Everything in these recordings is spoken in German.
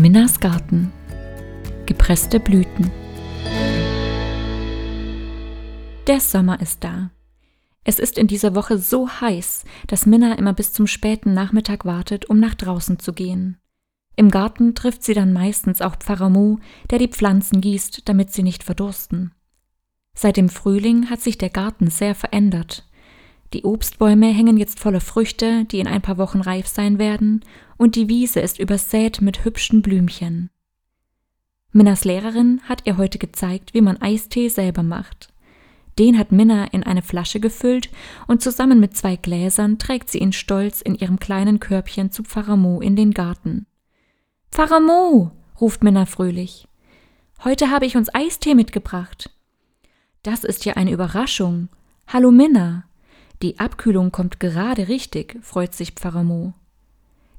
Minnas Garten. Gepresste Blüten. Der Sommer ist da. Es ist in dieser Woche so heiß, dass Minna immer bis zum späten Nachmittag wartet, um nach draußen zu gehen. Im Garten trifft sie dann meistens auch Pfarrer Mo, der die Pflanzen gießt, damit sie nicht verdursten. Seit dem Frühling hat sich der Garten sehr verändert. Die Obstbäume hängen jetzt voller Früchte, die in ein paar Wochen reif sein werden, und die Wiese ist übersät mit hübschen Blümchen. Minnas Lehrerin hat ihr heute gezeigt, wie man Eistee selber macht. Den hat Minna in eine Flasche gefüllt und zusammen mit zwei Gläsern trägt sie ihn stolz in ihrem kleinen Körbchen zu Pfarrer Mo in den Garten. Pfarrer Mo, ruft Minna fröhlich. Heute habe ich uns Eistee mitgebracht. Das ist ja eine Überraschung. Hallo Minna. Die Abkühlung kommt gerade richtig, freut sich Pfarrer Mo.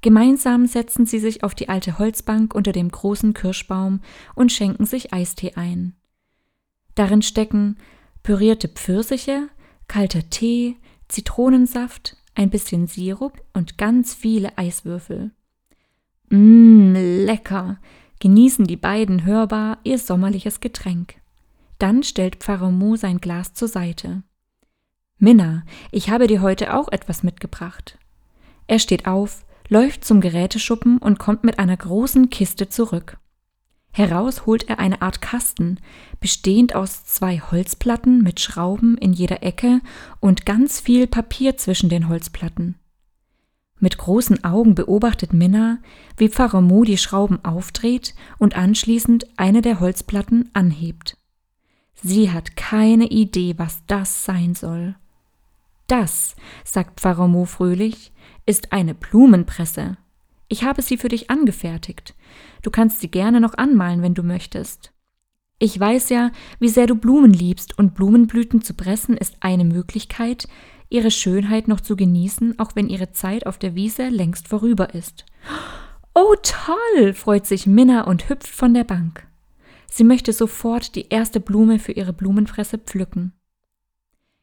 Gemeinsam setzen sie sich auf die alte Holzbank unter dem großen Kirschbaum und schenken sich Eistee ein. Darin stecken pürierte Pfirsiche, kalter Tee, Zitronensaft, ein bisschen Sirup und ganz viele Eiswürfel. Mmm, lecker, genießen die beiden hörbar ihr sommerliches Getränk. Dann stellt Pfarrer Mo sein Glas zur Seite. Minna, ich habe dir heute auch etwas mitgebracht. Er steht auf, läuft zum Geräteschuppen und kommt mit einer großen Kiste zurück. Heraus holt er eine Art Kasten, bestehend aus zwei Holzplatten mit Schrauben in jeder Ecke und ganz viel Papier zwischen den Holzplatten. Mit großen Augen beobachtet Minna, wie Pfarrer Mo die Schrauben aufdreht und anschließend eine der Holzplatten anhebt. Sie hat keine Idee, was das sein soll. Das, sagt Pfarrer Mo fröhlich, ist eine Blumenpresse. Ich habe sie für dich angefertigt. Du kannst sie gerne noch anmalen, wenn du möchtest. Ich weiß ja, wie sehr du Blumen liebst, und Blumenblüten zu pressen ist eine Möglichkeit, ihre Schönheit noch zu genießen, auch wenn ihre Zeit auf der Wiese längst vorüber ist. Oh, toll! freut sich Minna und hüpft von der Bank. Sie möchte sofort die erste Blume für ihre Blumenpresse pflücken.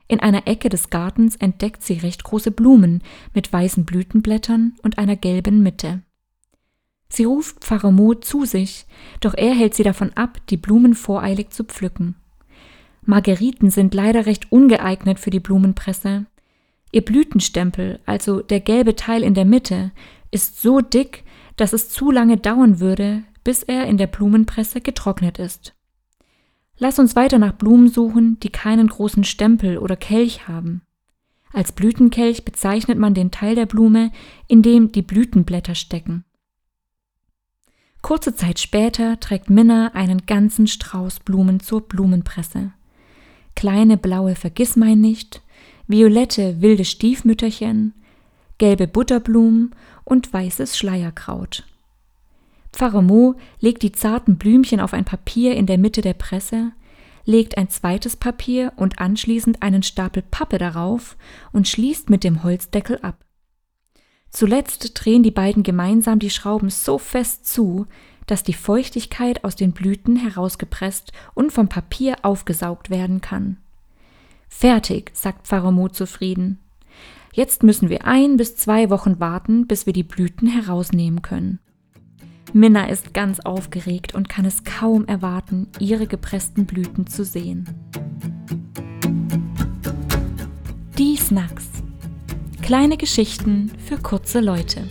In einer Ecke des Gartens entdeckt sie recht große Blumen mit weißen Blütenblättern und einer gelben Mitte. Sie ruft Pfarrer Mo zu sich, doch er hält sie davon ab, die Blumen voreilig zu pflücken. Margeriten sind leider recht ungeeignet für die Blumenpresse. Ihr Blütenstempel, also der gelbe Teil in der Mitte, ist so dick, dass es zu lange dauern würde, bis er in der Blumenpresse getrocknet ist. Lass uns weiter nach Blumen suchen, die keinen großen Stempel oder Kelch haben. Als Blütenkelch bezeichnet man den Teil der Blume, in dem die Blütenblätter stecken. Kurze Zeit später trägt Minna einen ganzen Strauß Blumen zur Blumenpresse. Kleine blaue Vergissmeinnicht, violette wilde Stiefmütterchen, gelbe Butterblumen und weißes Schleierkraut. Pfarrer Mo legt die zarten Blümchen auf ein Papier in der Mitte der Presse, legt ein zweites Papier und anschließend einen Stapel Pappe darauf und schließt mit dem Holzdeckel ab. Zuletzt drehen die beiden gemeinsam die Schrauben so fest zu, dass die Feuchtigkeit aus den Blüten herausgepresst und vom Papier aufgesaugt werden kann. Fertig, sagt Pfarrer Mo zufrieden. Jetzt müssen wir ein bis zwei Wochen warten, bis wir die Blüten herausnehmen können. Minna ist ganz aufgeregt und kann es kaum erwarten, ihre gepressten Blüten zu sehen. Die Snacks. Kleine Geschichten für kurze Leute.